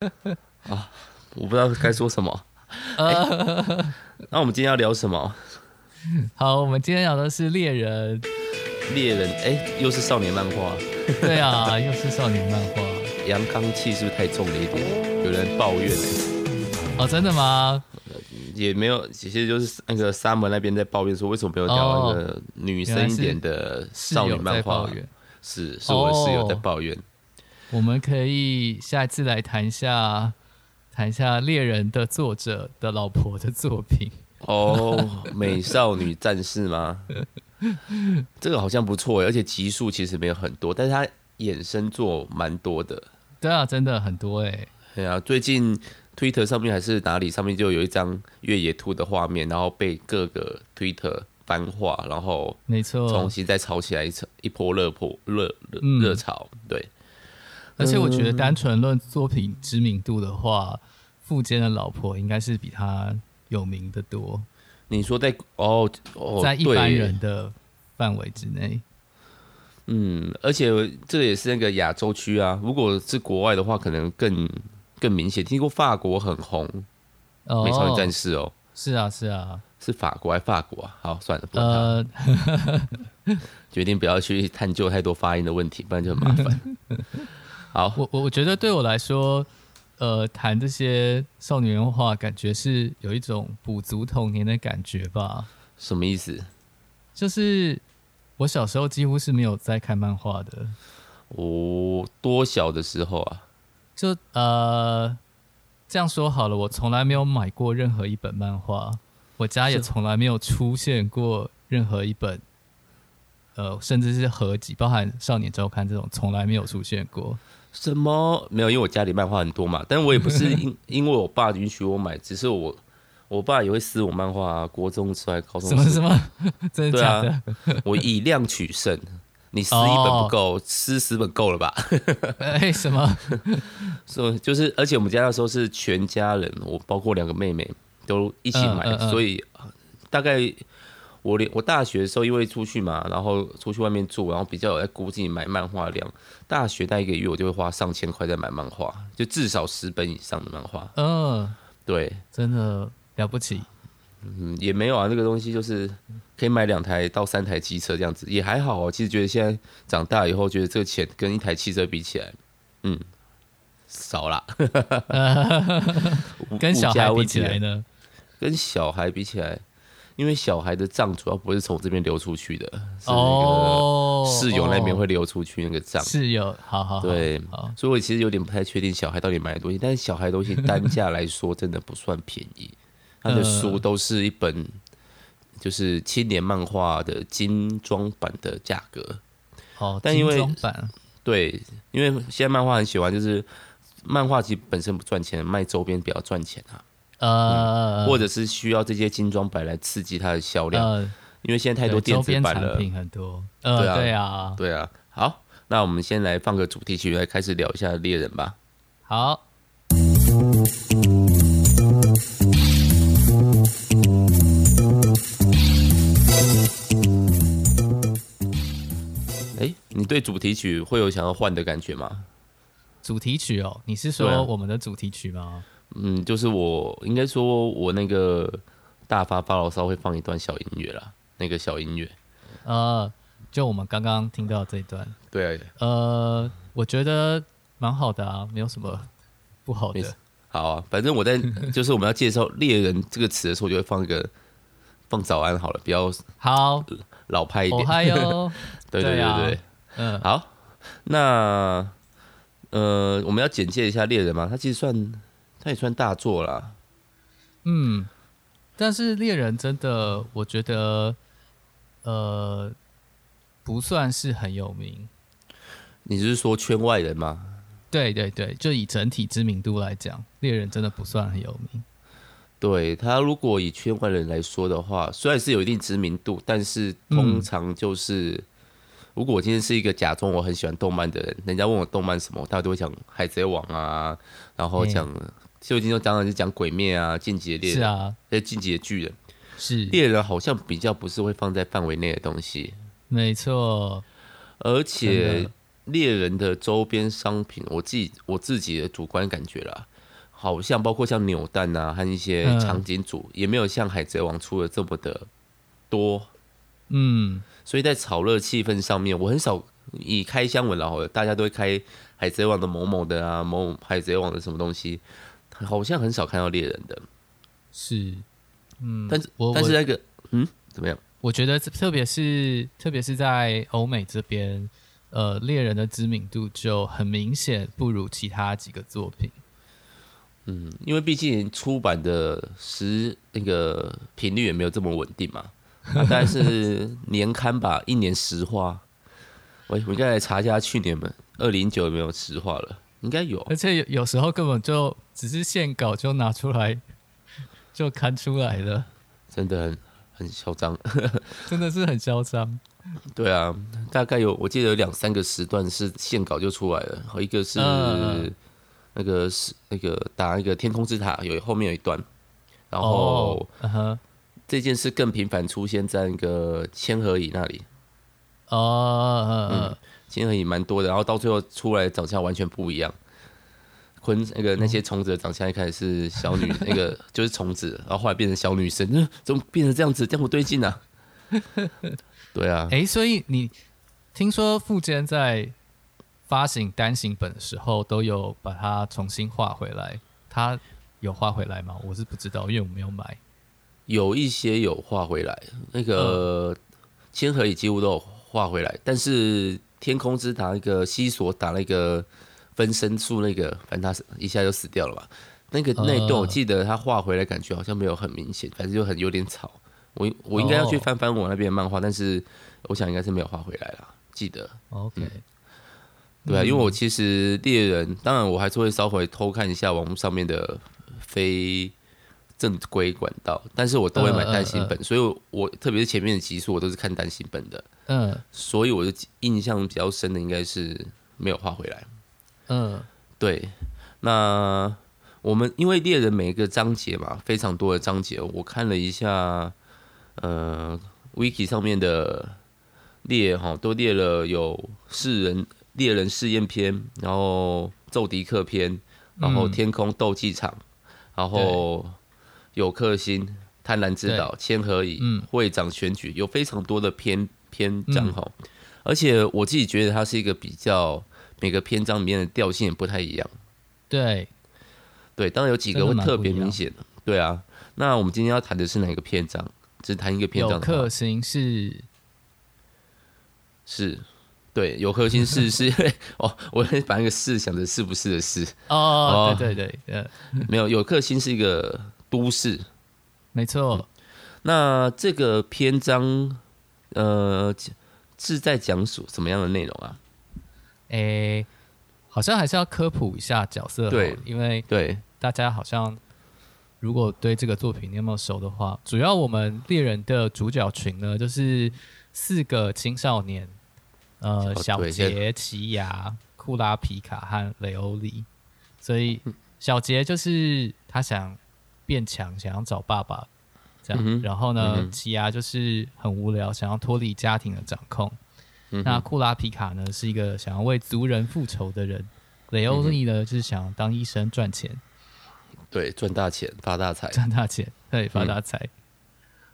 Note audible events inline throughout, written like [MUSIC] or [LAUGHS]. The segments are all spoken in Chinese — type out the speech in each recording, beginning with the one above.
[LAUGHS] 啊，我不知道该说什么。那我们今天要聊什么？好，我们今天聊的是猎人。猎人，哎、欸，又是少年漫画。对啊，[LAUGHS] 又是少年漫画。阳刚气是不是太重了一点？有人抱怨、欸。哦，真的吗？也没有，其实就是那个 Summer 那边在抱怨说，为什么没有聊那个女生一点的少女漫画？是，是我的室友在抱怨。我们可以下一次来谈一下，谈一下猎人的作者的老婆的作品。哦，美少女战士吗？[LAUGHS] 这个好像不错，而且集数其实没有很多，但是它衍生作蛮多的。对啊，真的很多哎。对啊，最近 Twitter 上面还是哪里上面就有一张越野兔的画面，然后被各个 Twitter 翻画，然后没错，重新再炒起来一一波热波热热潮。对，而且我觉得单纯论作品知名度的话，富坚的老婆应该是比他有名的多。你说在哦哦，在一般人的范围之内，嗯，而且这也是那个亚洲区啊。如果是国外的话，可能更更明显。听过法国很红，哦、美少女战士哦，是啊是啊，是法国还是法国啊？好，算了，不呃，[LAUGHS] 决定不要去探究太多发音的问题，不然就很麻烦。[LAUGHS] 好，我我我觉得对我来说。呃，谈这些少女漫画，感觉是有一种补足童年的感觉吧？什么意思？就是我小时候几乎是没有在看漫画的。哦，多小的时候啊？就呃，这样说好了，我从来没有买过任何一本漫画，我家也从来没有出现过任何一本，呃，甚至是合集，包含《少年周刊》这种，从来没有出现过。什么没有？因为我家里漫画很多嘛，但我也不是因 [LAUGHS] 因为我爸允许我买，只是我我爸也会撕我漫画啊。国中之外，高中什么什么？[LAUGHS] 真的假的？我以量取胜，你撕一本不够，哦、撕十本够了吧？[LAUGHS] 什么？所以就是，而且我们家那时候是全家人，我包括两个妹妹都一起买，嗯嗯嗯，所以大概。我连我大学的时候，因为出去嘛，然后出去外面住，然后比较有在估计买漫画量。大学待一个月，我就会花上千块在买漫画，就至少十本以上的漫画。嗯、呃，对，真的了不起。嗯，也没有啊，那个东西就是可以买两台到三台机车这样子，也还好哦。其实觉得现在长大以后，觉得这个钱跟一台汽车比起来，嗯，少了。[LAUGHS] [LAUGHS] 跟小孩比起来呢？跟小孩比起来。因为小孩的账主要不是从这边流出去的，是那个室友那边会流出去那个账。室友，好好，对，所以我其实有点不太确定小孩到底买的东西，但是小孩东西单价来说真的不算便宜，[LAUGHS] 他的书都是一本就是青年漫画的精装版的价格。哦，但因为对，因为现在漫画很喜欢，就是漫画其实本身不赚钱，卖周边比较赚钱啊。呃、嗯，或者是需要这些精装版来刺激它的销量，呃，因为现在太多电子版了，很多。呃，对啊，对啊，对啊。好，那我们先来放个主题曲，来开始聊一下猎人吧。好。你对主题曲会有想要换的感觉吗？主题曲哦，你是说我们的主题曲吗？嗯，就是我应该说，我那个大发发牢骚会放一段小音乐啦，那个小音乐，呃，就我们刚刚听到这一段，对啊，呃，我觉得蛮好的啊，没有什么不好的。好啊，反正我在就是我们要介绍猎人这个词的时候，就会放一个放早安好了，比较好老派一点。嗨哟，[LAUGHS] 对对对对，对，嗯，好，那呃，我们要简介一下猎人嘛，他其实算。他也算大作啦，嗯，但是猎人真的，我觉得，呃，不算是很有名。你是说圈外人吗？对对对，就以整体知名度来讲，猎人真的不算很有名。对，他如果以圈外人来说的话，虽然是有一定知名度，但是通常就是，嗯、如果我今天是一个假装我很喜欢动漫的人，人家问我动漫什么，大家都会讲海贼王啊，然后讲。就今天讲的是讲鬼灭啊，进击的猎人是啊，还进击的巨人。是。猎人，好像比较不是会放在范围内的东西。没错，而且猎人的周边商品，我自己我自己的主观感觉啦，好像包括像扭蛋啊和一些场景组，嗯、也没有像海贼王出的这么的多。嗯，所以在炒热气氛上面，我很少以开箱文然后大家都会开海贼王的某某的啊，某海贼王的什么东西，好像很少看到猎人的。是，嗯，但是但是那个，嗯，怎么样？我觉得特别是特别是在欧美这边，呃，猎人的知名度就很明显不如其他几个作品。嗯，因为毕竟出版的时那个频率也没有这么稳定嘛。[LAUGHS] 大概是年刊吧，一年十话。我我应该来查一下去年吧，二零九有没有十话了？应该有。而且有有时候根本就只是线稿就拿出来 [LAUGHS] 就刊出来了，真的很很嚣张，[LAUGHS] 真的是很嚣张。对啊，大概有我记得有两三个时段是线稿就出来了，和一个是那个是那个打那个天空之塔有后面有一段，然后。哦这件事更频繁出现在那个千和乙那里。哦，嗯，千和蚁蛮多的，然后到最后出来长相完全不一样。昆那个那些虫子的长相一开始是小女，[LAUGHS] 那个就是虫子，然后后来变成小女生，嗯，怎么变成这样子？这样不对劲啊！[LAUGHS] 对啊，哎，所以你听说富坚在发行单行本的时候都有把它重新画回来，他有画回来吗？我是不知道，因为我没有买。有一些有画回来，那个千和蚁几乎都有画回来，但是天空之塔那个西索打那个分身术那个，反正他一下就死掉了吧？那个那一段我记得他画回来感觉好像没有很明显，反正就很有点吵。我我应该要去翻翻我那边的漫画，但是我想应该是没有画回来了。记得，OK，嗯，对啊，因为我其实猎人，当然我还是会稍微偷看一下网络上面的非。正规管道，但是我都会买单行本，嗯嗯嗯、所以我，我特别是前面的集数，我都是看单行本的。嗯，所以我的印象比较深的应该是没有画回来。嗯，对。那我们因为猎人每一个章节嘛，非常多的章节，我看了一下，呃，Wiki 上面的列哈，都列了有四人猎人试验篇，然后奏迪克篇，然后天空斗技场，嗯、然后。有克星、贪婪之岛、千和蚁、嗯、会长选举，有非常多的篇篇章哈，嗯、而且我自己觉得它是一个比较每个篇章里面的调性也不太一样。对，对，当然有几个会特别明显。对啊，那我们今天要谈的是哪个篇章？只谈一个篇章。有克星是？是，对，有克星是 [LAUGHS] 是因为 [LAUGHS] 哦，我把那个是想着是不是的是。哦，哦，对对对，呃，没有，有克星是一个。都市，没错、嗯。那这个篇章，呃，是在讲述什么样的内容啊？诶、欸，好像还是要科普一下角色，对，因为对大家好像如果对这个作品你有没有熟的话，主要我们猎人的主角群呢，就是四个青少年，呃，小杰、奇牙、库拉皮卡和雷欧利，所以小杰就是他想。变强，想要找爸爸，这样。嗯、然后呢，奇犽就是很无聊，想要脱离家庭的掌控。嗯、那库拉皮卡呢，是一个想要为族人复仇的人。雷欧利呢，就是想要当医生赚钱。对，赚大钱，发大财，赚大钱，对，发大财。嗯、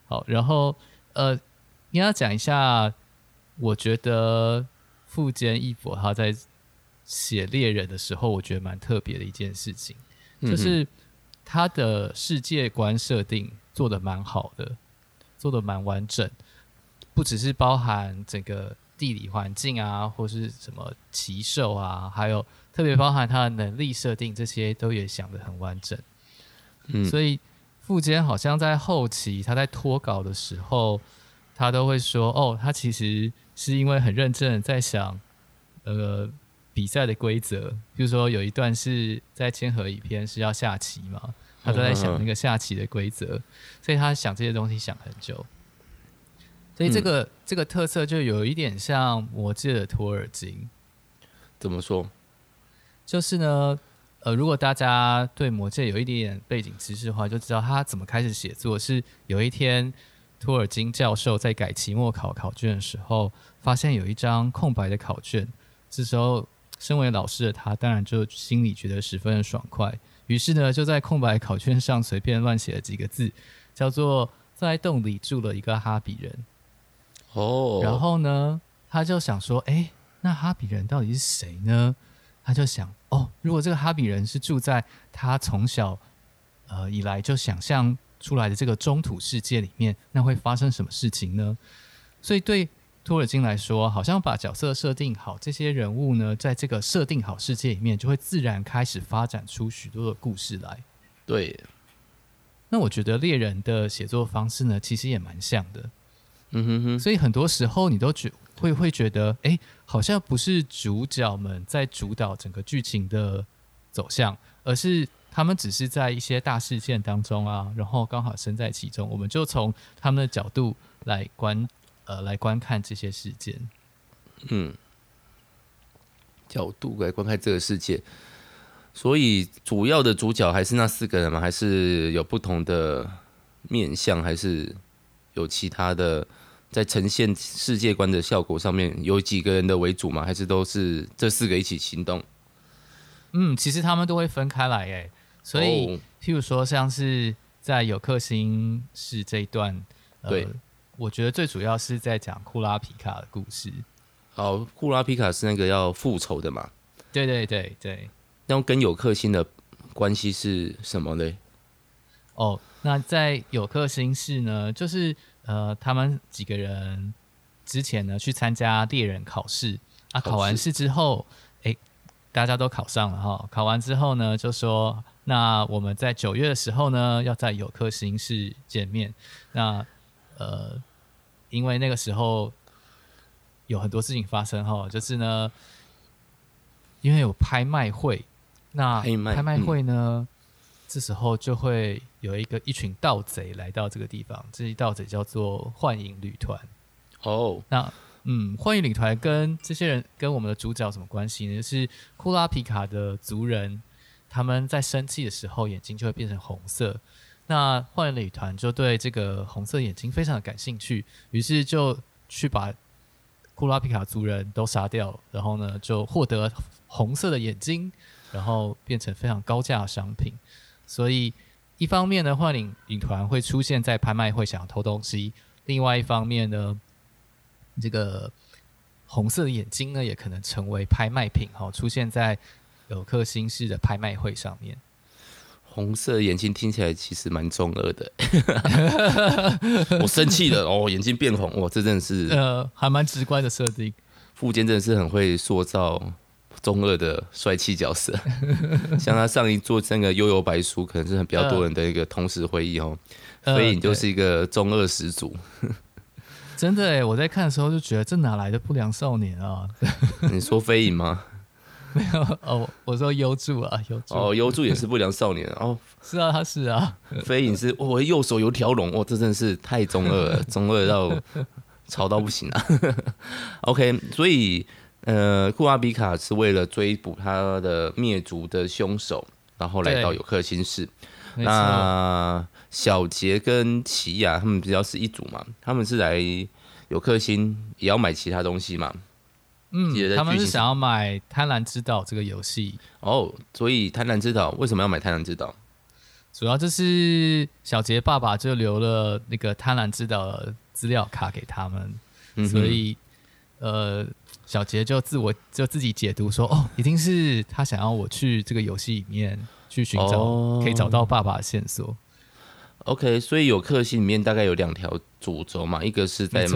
好，然后呃，你要讲一下，我觉得富坚义博他在写猎人的时候，我觉得蛮特别的一件事情，就是。嗯他的世界观设定做的蛮好的，做的蛮完整，不只是包含整个地理环境啊，或是什么奇兽啊，还有特别包含他的能力设定，这些都也想得很完整。嗯，所以富坚好像在后期他在脱稿的时候，他都会说：“哦，他其实是因为很认真的在想，呃。”比赛的规则，比如说有一段是在千和蚁篇是要下棋嘛，他都在想那个下棋的规则，所以他想这些东西想很久。所以这个、嗯、这个特色就有一点像魔界的托尔金。怎么说？就是呢，呃，如果大家对魔界有一点点背景知识的话，就知道他怎么开始写作。是有一天托尔金教授在改期末考考卷的时候，发现有一张空白的考卷，这时候。身为老师的他，当然就心里觉得十分的爽快，于是呢，就在空白考卷上随便乱写了几个字，叫做“在洞里住了一个哈比人”。哦，然后呢，他就想说：“哎，那哈比人到底是谁呢？”他就想：“哦，如果这个哈比人是住在他从小呃以来就想象出来的这个中土世界里面，那会发生什么事情呢？”所以对托尔金来说，好像把角色设定好，这些人物呢，在这个设定好世界里面，就会自然开始发展出许多的故事来。对，那我觉得猎人的写作方式呢，其实也蛮像的。嗯哼哼。所以很多时候你都觉会会觉得，哎，好像不是主角们在主导整个剧情的走向，而是他们只是在一些大事件当中啊，然后刚好身在其中，我们就从他们的角度来观。呃，来观看这些事件，嗯，角度来观看这个世界，所以主要的主角还是那四个人吗？还是有不同的面相？还是有其他的在呈现世界观的效果上面有几个人的为主吗？还是都是这四个一起行动？嗯，其实他们都会分开来，诶，所以、哦、譬如说，像是在有克星是这一段，呃、对。我觉得最主要是在讲库拉皮卡的故事。好，库拉皮卡是那个要复仇的嘛？对对对对。那跟有克星的关系是什么呢？哦，那在有克星市呢，就是呃，他们几个人之前呢去参加猎人考试啊，考完试之后，哎，大家都考上了哈。考完之后呢，就说那我们在九月的时候呢，要在有克星市见面。那呃，因为那个时候有很多事情发生哈，就是呢，因为有拍卖会，那拍卖会呢，嗯、这时候就会有一个一群盗贼来到这个地方，这些盗贼叫做幻影旅团。哦，那嗯，幻影旅团跟这些人跟我们的主角有什么关系呢？就是库拉皮卡的族人，他们在生气的时候眼睛就会变成红色。那幻影旅团就对这个红色眼睛非常的感兴趣，于是就去把库拉皮卡族人都杀掉，然后呢就获得红色的眼睛，然后变成非常高价的商品。所以一方面呢，幻影旅团会出现在拍卖会想要偷东西；另外一方面呢，这个红色的眼睛呢也可能成为拍卖品，哈，出现在有克星式的拍卖会上面。红色眼睛听起来其实蛮中二的，[LAUGHS] 我生气了哦，眼睛变红，哇，这真的是呃，还蛮直观的设定。富坚真的是很会塑造中二的帅气角色，[LAUGHS] 像他上一座那个悠游白书，可能是很比较多人的一个同时回忆哦。飞、呃、影就是一个中二始祖，真的哎，我在看的时候就觉得这哪来的不良少年啊？[LAUGHS] 你说飞影吗？没有哦，我说优助啊，优助哦，优助也是不良少年 [LAUGHS] 哦，是啊，他是啊，飞影是，我、哦、右手有条龙，哇、哦，这真的是太中二了，中二到潮到不行啊。[LAUGHS] OK，所以呃，库阿比卡是为了追捕他的灭族的凶手，然后来到有克星市。那小杰跟奇亚他们比较是一组嘛，他们是来有克星也要买其他东西嘛。嗯，他们是想要买《贪婪之岛》这个游戏哦，所以《贪婪之岛》为什么要买《贪婪之岛》？主要就是小杰爸爸就留了那个《贪婪之岛》的资料卡给他们，嗯、所以呃，小杰就自我就自己解读说，哦，一定是他想要我去这个游戏里面去寻找、哦、可以找到爸爸的线索。OK，所以有克星里面大概有两条主轴嘛，一个是在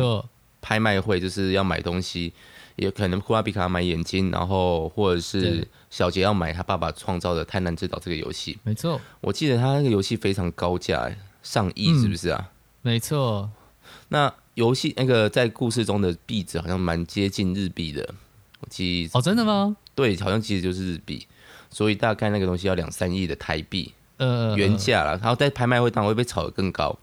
拍卖会，就是要买东西。也可能库拉比卡买眼睛，然后或者是小杰要买他爸爸创造的《贪婪之岛》这个游戏。没错，我记得他那个游戏非常高价，上亿是不是啊？嗯、没错。那游戏那个在故事中的币值好像蛮接近日币的，我记哦，真的吗？对，好像其实就是日币，所以大概那个东西要两三亿的台币，呃，原价了。然后在拍卖会当中会被炒得更高。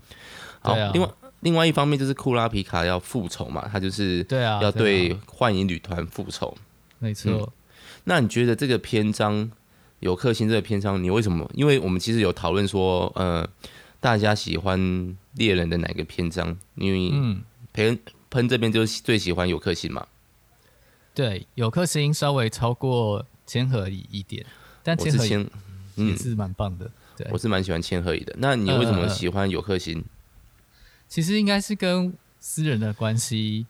好，啊、另外。另外一方面就是库拉皮卡要复仇嘛，他就是对啊，要对幻影旅团复仇。没错、嗯。那你觉得这个篇章有克星这个篇章，你为什么？因为我们其实有讨论说，呃，大家喜欢猎人的哪个篇章？因为嗯，喷喷这边就是最喜欢有克星嘛。对，有克星稍微超过千和一点，但千和也是蛮棒的。对，我是蛮喜欢千和乙的。那你为什么喜欢有克星？其实应该是跟私人的关系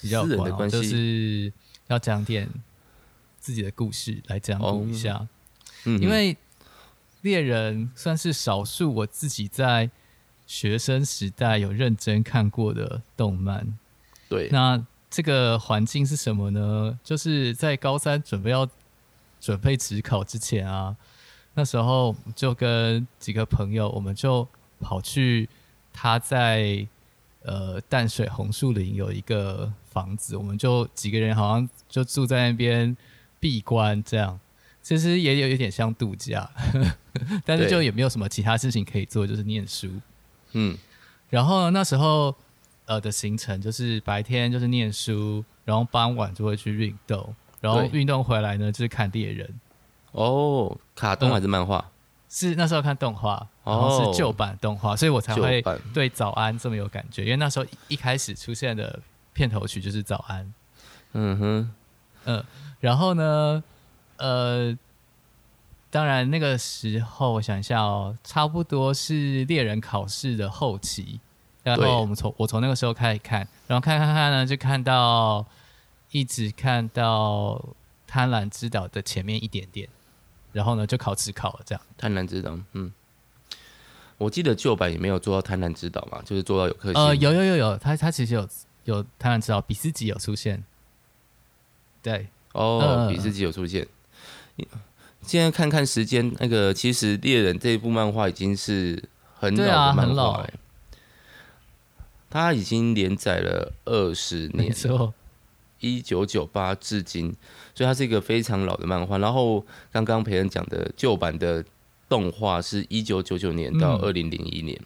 比较有关，就是要讲点自己的故事来讲一下。哦嗯、因为猎人算是少数我自己在学生时代有认真看过的动漫。对，那这个环境是什么呢？就是在高三准备要准备职考之前啊，那时候就跟几个朋友，我们就跑去他在呃淡水红树林有一个房子，我们就几个人好像就住在那边闭关这样，其实也有一点像度假，呵呵，但是就也没有什么其他事情可以做，就是念书。嗯，然后那时候。呃的行程就是白天就是念书，然后傍晚就会去运动，然后运动回来呢就是看猎人。哦，卡通还是漫画？嗯，是那时候看动画，然后是旧版动画，所以我才会对早安这么有感觉，因为那时候一开始出现的片头曲就是早安。嗯哼，嗯，然后呢，呃，当然那个时候我想一下哦，差不多是猎人考试的后期。然后我们从我从那个时候开始看，然后看看看呢，就看到一直看到贪婪之岛的前面一点点，然后呢就考指考了这样。贪婪之岛，嗯，我记得旧版也没有做到贪婪之岛嘛，就是做到有颗星。呃，有有有有，他他其实有有贪婪之岛，比斯吉有出现。对，哦，呃、比斯吉有出现。现在看看时间，那个其实猎人这一部漫画已经是很老的漫画、欸。他已经连载了二十年，一九九八至今，所以它是一个非常老的漫画。然后刚刚培恩讲的旧版的动画是一九九九年到二零零一年，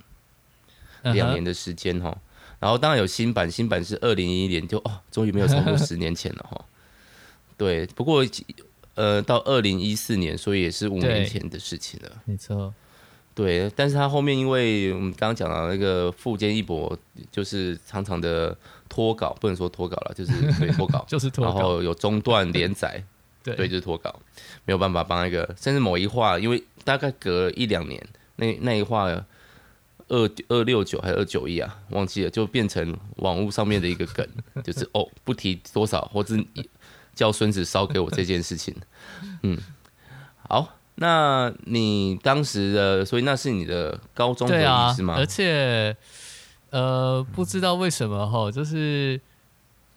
两、嗯、年的时间哈。然后当然有新版，新版是二零一一年，就哦，终于没有超过十年前了哈。[LAUGHS] 对，不过呃，到二零一四年，所以也是五年前的事情了，没错。对，但是他后面因为我们刚刚讲到那个富坚义博，就是常常的脱稿，不能说脱稿了，[LAUGHS] 就是对脱稿，[LAUGHS] 就是脱稿，然后有中断连载，[LAUGHS] 对，对，就是脱稿，没有办法帮那个，甚至某一话，因为大概隔一两年，那那一话二二六九还是二九一啊，忘记了，就变成网络上面的一个梗，就是哦，不提多少，或者叫孙子烧给我这件事情，嗯，好。那你当时的，所以那是你的高中回忆是吗？而且，呃，不知道为什么哈，就是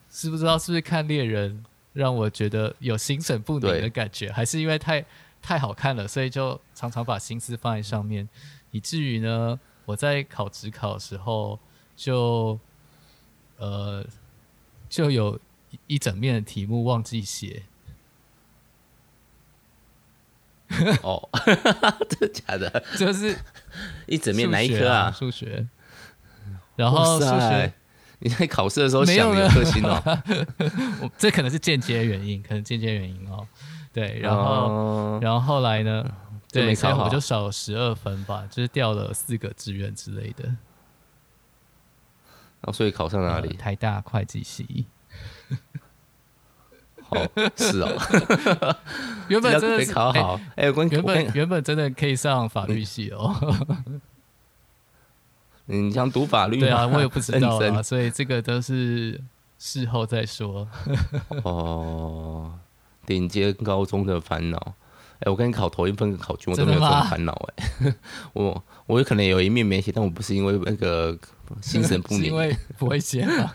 是不知道是不是看猎人让我觉得有心神不宁的感觉，还是因为太太好看了，所以就常常把心思放在上面，以至于呢，我在考职考的时候就呃就有一整面的题目忘记写。哦，[LAUGHS] 真的假的？就是一整面哪一科啊？数学。然后数学，你在考试的时候想有颗星哦。[LAUGHS] 我这可能是间接原因，可能间接原因哦。对，然后，然后后来呢？对，没考好，我就少了十二分吧，就是掉了四个志愿之类的。然后所以考上哪里？台大会计系。[LAUGHS] 哦，是哦，[LAUGHS] 原本真的没考好，哎、欸，原本原本真的可以上法律系哦。你想读法律？对啊，我也不知道啊，[LAUGHS] 所以这个都是事后再说。[LAUGHS] 哦，顶尖高中的烦恼。哎、欸，我跟你考头一份考卷，我都没有这种烦恼。哎，[LAUGHS] 我我有可能有一面没写，但我不是因为那个心神不宁，因为不会写嘛。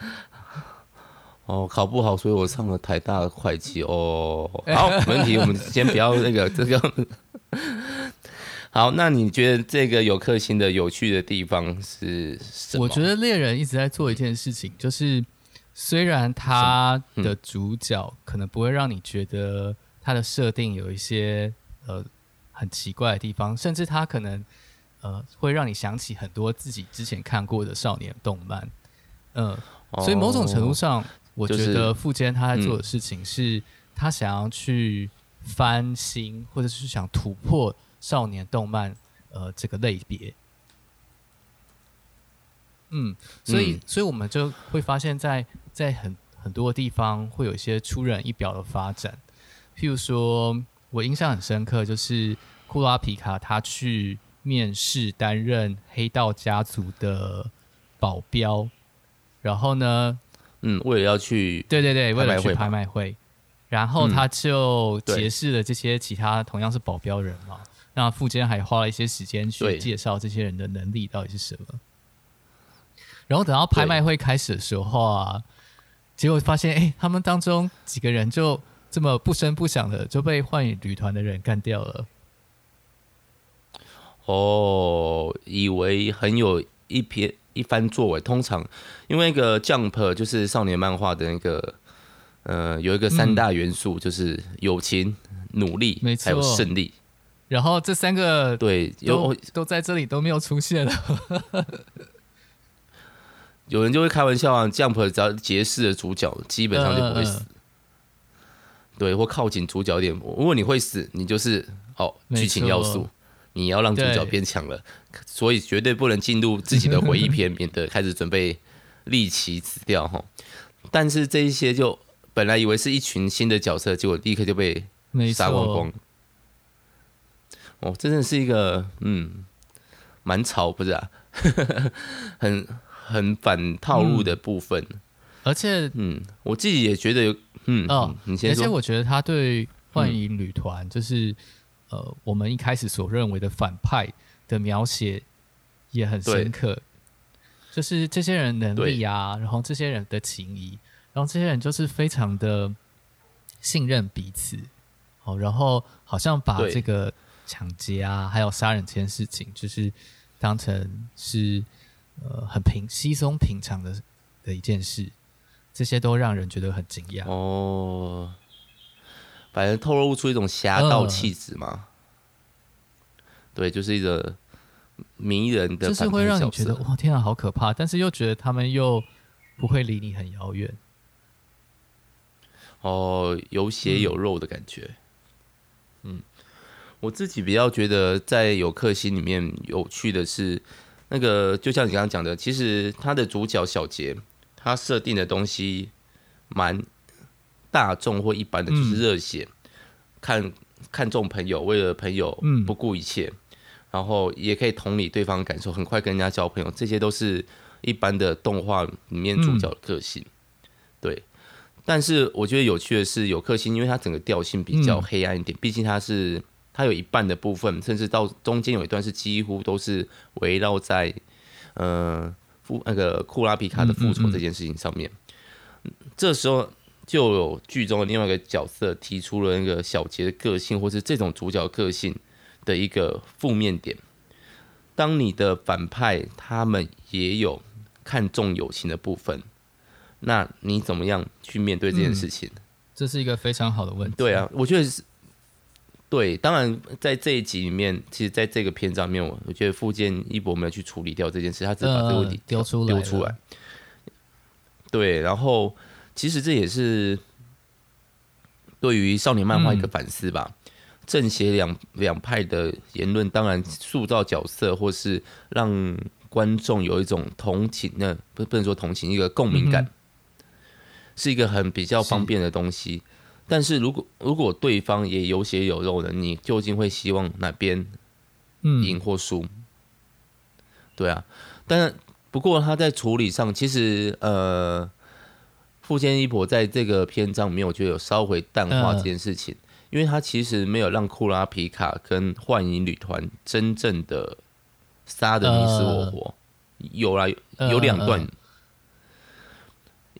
哦，考不好，所以我上了台大的会计。哦，好，没问题，我们先不要那个这个。好，那你觉得这个有克星的有趣的地方是什么？我觉得猎人一直在做一件事情，就是虽然他的主角可能不会让你觉得他的设定有一些呃很奇怪的地方，甚至他可能呃会让你想起很多自己之前看过的少年动漫。嗯、呃，所以某种程度上。我觉得富坚他在做的事情是，他想要去翻新，或者是想突破少年动漫呃这个类别。嗯，所以所以我们就会发现在，在在很很多地方会有一些出人意表的发展。譬如说，我印象很深刻，就是库拉皮卡他去面试担任黑道家族的保镖，然后呢，嗯，为了要去，对对对，为了去拍卖会，然后他就结识了这些其他同样是保镖人嘛。那富坚还花了一些时间去介绍这些人的能力到底是什么。然后等到拍卖会开始的时候啊，结果发现，哎，他们当中几个人就这么不声不响的就被幻影旅团的人干掉了。哦，以为很有一篇一番作为。通常，因为那个 Jump 就是少年漫画的那个，呃，有一个三大元素，就是友情、努力，还有胜利。然后这三个对，有都在这里都没有出现了。[LAUGHS] 有人就会开玩笑啊，Jump 只要结识了主角，基本上就不会死。对，或靠近主角点。如果你会死，你就是哦剧情要素。你要让主角变强了，所以绝对不能进入自己的回忆篇，免得开始准备立旗死掉哈。但是这一些就本来以为是一群新的角色，结果立刻就被杀光光。哦，真的是一个嗯，蛮潮不是啊？[LAUGHS] 很很反套路的部分，嗯、而且嗯，我自己也觉得有嗯哦，你先说。而且我觉得他对幻影旅团就是。呃，我们一开始所认为的反派的描写也很深刻，就是这些人能力啊，然后这些人的情谊，然后这些人就是非常的信任彼此，哦，然后好像把这个抢劫啊，还有杀人这件事情，就是当成是呃很平稀松平常的的一件事，这些都让人觉得很惊讶。哦。反正透露出一种侠盗气质嘛，呃、对，就是一个迷人的，就是会让你觉得哇，天啊，好可怕！但是又觉得他们又不会离你很遥远，哦，有血有肉的感觉。嗯，我自己比较觉得在有克星里面有趣的是，那个就像你刚刚讲的，其实他的主角小杰，他设定的东西蛮。大众或一般的就是热血，嗯、看看重朋友，为了朋友不顾一切，嗯、然后也可以同理对方感受，很快跟人家交朋友，这些都是一般的动画里面主角的个性。嗯、对，但是我觉得有趣的是有克星，因为它整个调性比较黑暗一点，毕、嗯、竟它是它有一半的部分，甚至到中间有一段是几乎都是围绕在呃复那个库拉皮卡的复仇这件事情上面。嗯嗯嗯这时候。就有剧中的另外一个角色提出了那个小杰的个性，或是这种主角个性的一个负面点。当你的反派他们也有看重友情的部分，那你怎么样去面对这件事情？嗯，这是一个非常好的问题。对啊，我觉得是。对，当然在这一集里面，其实在这个篇章里面，我我觉得富坚义博没有去处理掉这件事，他只把这个问题丢出来丢出来。对，然后。其实这也是对于少年漫画一个反思吧。嗯、正邪两两派的言论，当然塑造角色或是让观众有一种同情，那不不能说同情，一个共鸣感，嗯、是一个很比较方便的东西。是但是如果如果对方也有血有肉的，你究竟会希望哪边赢或输？嗯、对啊，但是不过他在处理上，其实呃。富坚一博在这个篇章里面，我觉得有稍微淡化这件事情，呃、因为他其实没有让库拉皮卡跟幻影旅团真正的杀的你死我活。呃、有啦，有两段，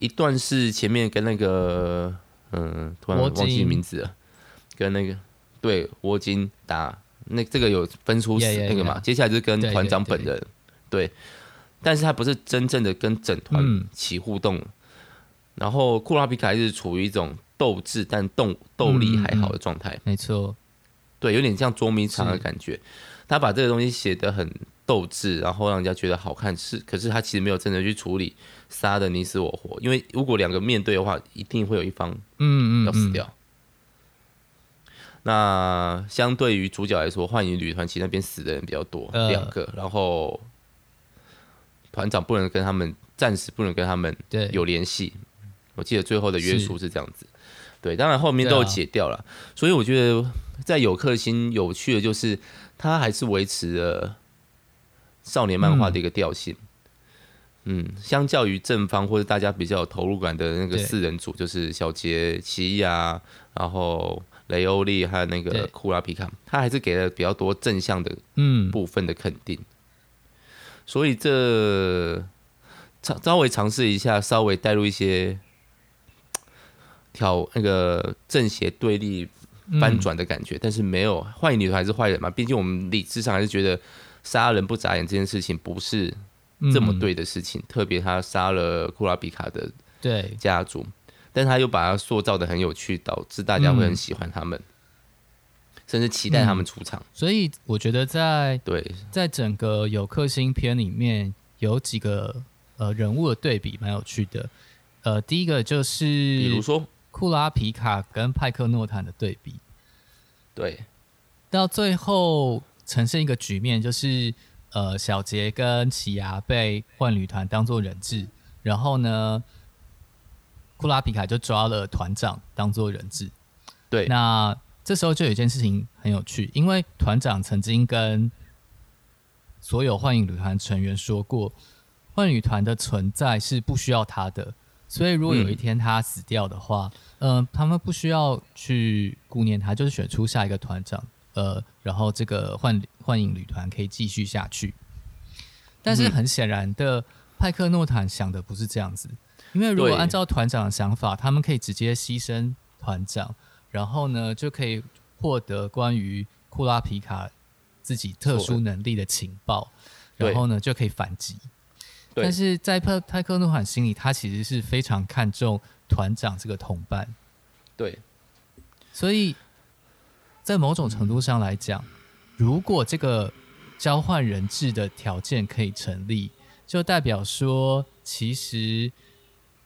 一段是前面跟那个嗯，突然忘记名字了，跟那个对沃金打，那这个有分出那个嘛？Yeah, yeah, yeah. 接下来就是跟团长本人，对，但是他不是真正的跟整团起互动。嗯然后库拉皮卡还是处于一种斗志但动斗力还好的状态，没错，对，有点像捉迷藏的感觉。他把这个东西写得很斗志，然后让人家觉得好看，是，可是他其实没有真的去处理杀的你死我活，因为如果两个面对的话，一定会有一方嗯嗯要死掉。嗯。嗯嗯，那相对于主角来说，幻影旅团其实那边死的人比较多，呃、两个，然后团长不能跟他们，暂时不能跟他们有联系。我记得最后的约束是。这样子，对，当然后面都有解掉了，啊、所以我觉得在有克星有趣的就是，他还是维持了少年漫画的一个调性。嗯，嗯，相较于正方或者大家比较有投入感的那个四人组，就是小杰、奇犽，然后雷欧利还有那个库拉皮卡，他还是给了比较多正向的嗯部分的肯定。嗯、所以这尝稍微尝试一下，稍微带入一些。挑那个正邪对立翻转的感觉，嗯、但是没有坏女团还是坏人嘛？毕竟我们理智上还是觉得杀人不眨眼这件事情不是这么对的事情。嗯、特别他杀了库拉比卡的对家族，但他又把他塑造的很有趣，导致大家会很喜欢他们，嗯、甚至期待他们出场。所以我觉得在对在整个有克星篇里面有几个呃人物的对比蛮有趣的。呃，第一个就是比如说。库拉皮卡跟派克诺坦的对比，对，到最后呈现一个局面，就是呃，小杰跟奇牙被幻旅团当做人质，然后呢，库拉皮卡就抓了团长当做人质。对，那这时候就有一件事情很有趣，因为团长曾经跟所有幻影旅团成员说过，幻旅团的存在是不需要他的。所以，如果有一天他死掉的话，嗯、呃，他们不需要去顾念他，就是选出下一个团长，呃，然后这个幻幻影旅团可以继续下去。但是很显然的，派克诺坦想的不是这样子，因为如果按照团长的想法，他们可以直接牺牲团长，然后呢，就可以获得关于库拉皮卡自己特殊能力的情报，然后呢，就可以反击。但是在派派克诺坦心里，他其实是非常看重团长这个同伴。对，所以在某种程度上来讲，如果这个交换人质的条件可以成立，就代表说，其实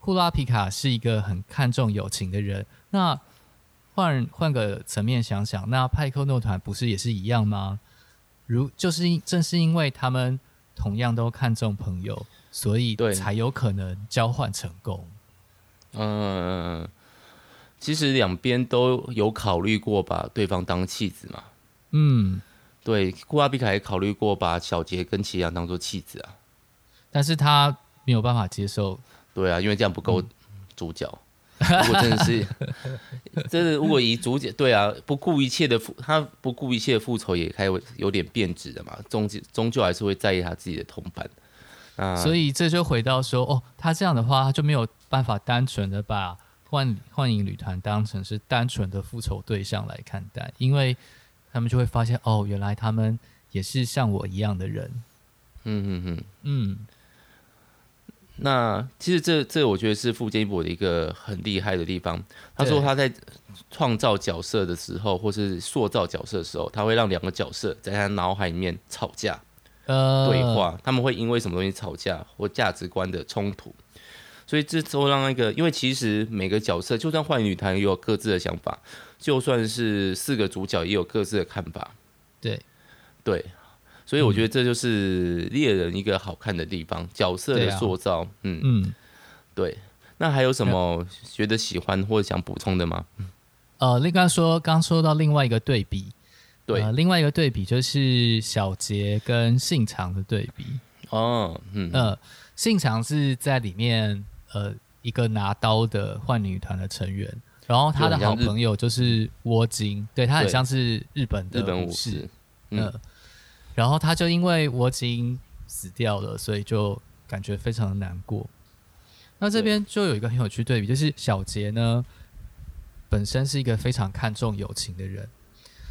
库拉皮卡是一个很看重友情的人。那换换个层面想想，那派克诺团不是也是一样吗？如就是正是因为他们同样都看重朋友。所以对，才有可能交换成功。嗯，其实两边都有考虑过把对方当弃子嘛。嗯，对，库拉比卡也考虑过把小杰跟齐阳当做弃子啊，但是他没有办法接受。对啊，因为这样不够主角。嗯、如果真的是，[LAUGHS] 真的如果以主角，对啊，不顾一切的复，他不顾一切的复仇也开始有点变质的嘛，终究终究还是会在意他自己的同伴。所以这就回到说，哦，他这样的话，他就没有办法单纯的把幻幻影旅团当成是单纯的复仇对象来看待，因为他们就会发现，哦，原来他们也是像我一样的人。嗯嗯嗯嗯。那其实这这我觉得是付坚义博的一个很厉害的地方。他说他在创造角色的时候，或是塑造角色的时候，他会让两个角色在他脑海里面吵架。呃，对话，他们会因为什么东西吵架或价值观的冲突，所以这都让那个，因为其实每个角色，就算换女团也有各自的想法，就算是四个主角也有各自的看法，对，对，所以我觉得这就是猎人一个好看的地方，角色的塑造，嗯。嗯，对。那还有什么觉得喜欢或者想补充的吗？[LAUGHS] 呃，那刚刚说刚说到另外一个对比。对、呃，另外一个对比就是小杰跟信长的对比。哦，嗯。呃，信长是在里面呃一个拿刀的幻女团的成员，然后他的好朋友就是窝金，对，他很像是日本的日本武士，嗯、呃，然后他就因为窝金死掉了，所以就感觉非常的难过。那这边就有一个很有趣对比，就是小杰呢本身是一个非常看重友情的人。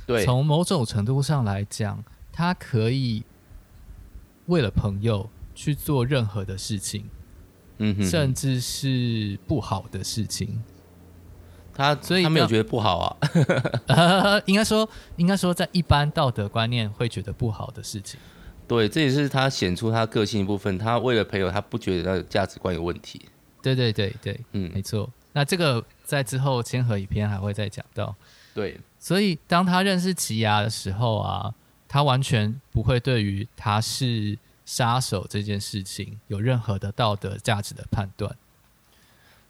对从某种程度上来讲，他可以为了朋友去做任何的事情，嗯哼，甚至是不好的事情。他所以他没有觉得不好啊，[LAUGHS] 呃、应该说，应该说，在一般道德观念会觉得不好的事情。对，这也是他显出他个性一部分。他为了朋友，他不觉得他的价值观有问题。对对对对，嗯，没错。那这个在之后千和一篇还会再讲到。对。所以，当他认识奇牙的时候啊，他完全不会对于他是杀手这件事情有任何的道德价值的判断，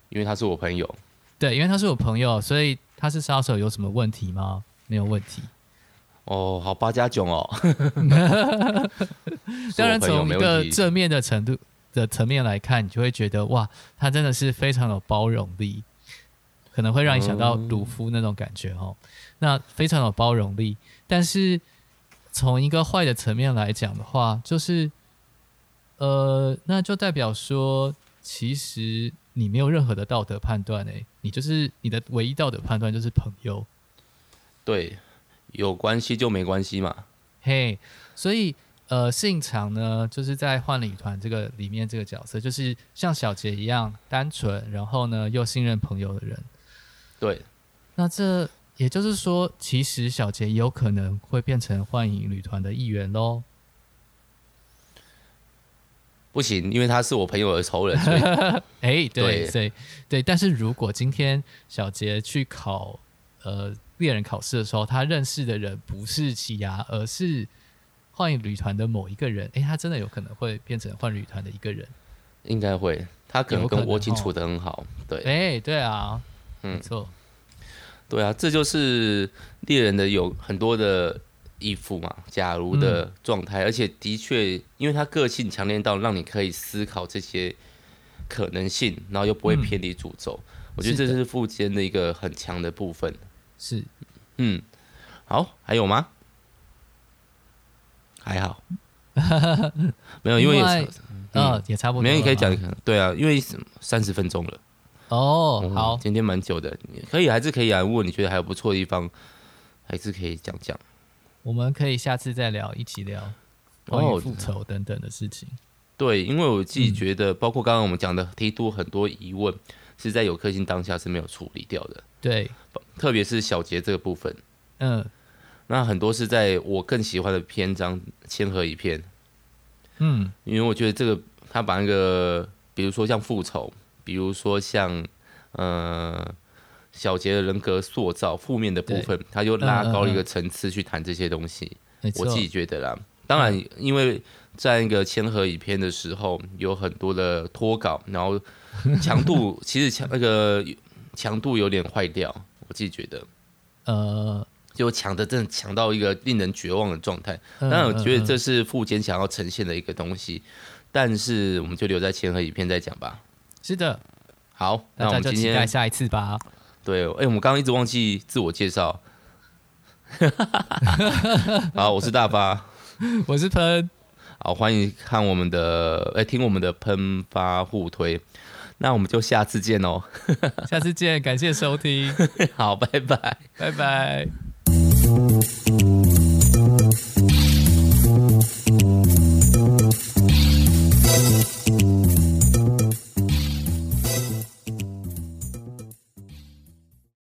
因为他是我朋友。对，因为他是我朋友，所以他是杀手有什么问题吗？没有问题。哦，好八加九哦。[LAUGHS] 当然，从一个正面的程度的层面来看，你就会觉得哇，他真的是非常有包容力，可能会让你想到鲁夫那种感觉哦。嗯、那非常有包容力，但是从一个坏的层面来讲的话，就是呃，那就代表说，其实。你没有任何的道德判断诶，你就是你的唯一道德判断就是朋友。对，有关系就没关系嘛。嘿，所以呃，信长呢，就是在幻旅团这个里面这个角色，就是像小杰一样单纯，然后呢又信任朋友的人。对，那这也就是说，其实小杰有可能会变成幻影旅团的一员喽。不行，因为他是我朋友的仇人。[LAUGHS] 哎，对对对，但是如果今天小杰去考呃猎人考试的时候，他认识的人不是奇牙，而是幻影旅团的某一个人，哎，他真的有可能会变成幻影旅团的一个人。应该会，他可能跟倭金处的很好。对，哎，对啊，嗯，没错，对啊，这就是猎人的有很多的。义父嘛，假如的状态，嗯、而且的确，因为他个性强烈到让你可以思考这些可能性，然后又不会偏离主轴。嗯、我觉得这是富坚的一个很强的部分。是，嗯，好，还有吗？还好，[LAUGHS] 没有，因为也差，嗯、哦，也差不多。没有，你可以讲，对啊，因为三十分钟了。哦，嗯、好，今天蛮久的，可以还是可以啊。如果你觉得还有不错的地方，还是可以讲讲。我们可以下次再聊，一起聊关于复仇等等的事情。哦，对，因为我自己觉得，包括刚刚我们讲的，提出很多疑问，是在有颗星当下是没有处理掉的。对，特别是小杰这个部分。嗯，那很多是在我更喜欢的篇章千和一篇。嗯，因为我觉得这个他把那个，比如说像复仇，比如说像呃。小杰的人格塑造负面的部分，他就拉高一个层次去谈这些东西。嗯嗯嗯、我自己觉得啦，当然，因为在一个千和影片的时候，有很多的脱稿，然后强度 [LAUGHS] 其实强那个强度有点坏掉。我自己觉得，呃，就强的真的强到一个令人绝望的状态。当然，我觉得这是富坚想要呈现的一个东西，但是我们就留在千和影片再讲吧。是的，好，那我们今天期待下一次吧。对，哎、欸，我们刚刚一直忘记自我介绍。[LAUGHS] 好，我是大发，[LAUGHS] 我是喷。好，欢迎看我们的，哎、欸，听我们的喷发互推。那我们就下次见哦。[LAUGHS] 下次见，感谢收听。好，拜拜，拜拜。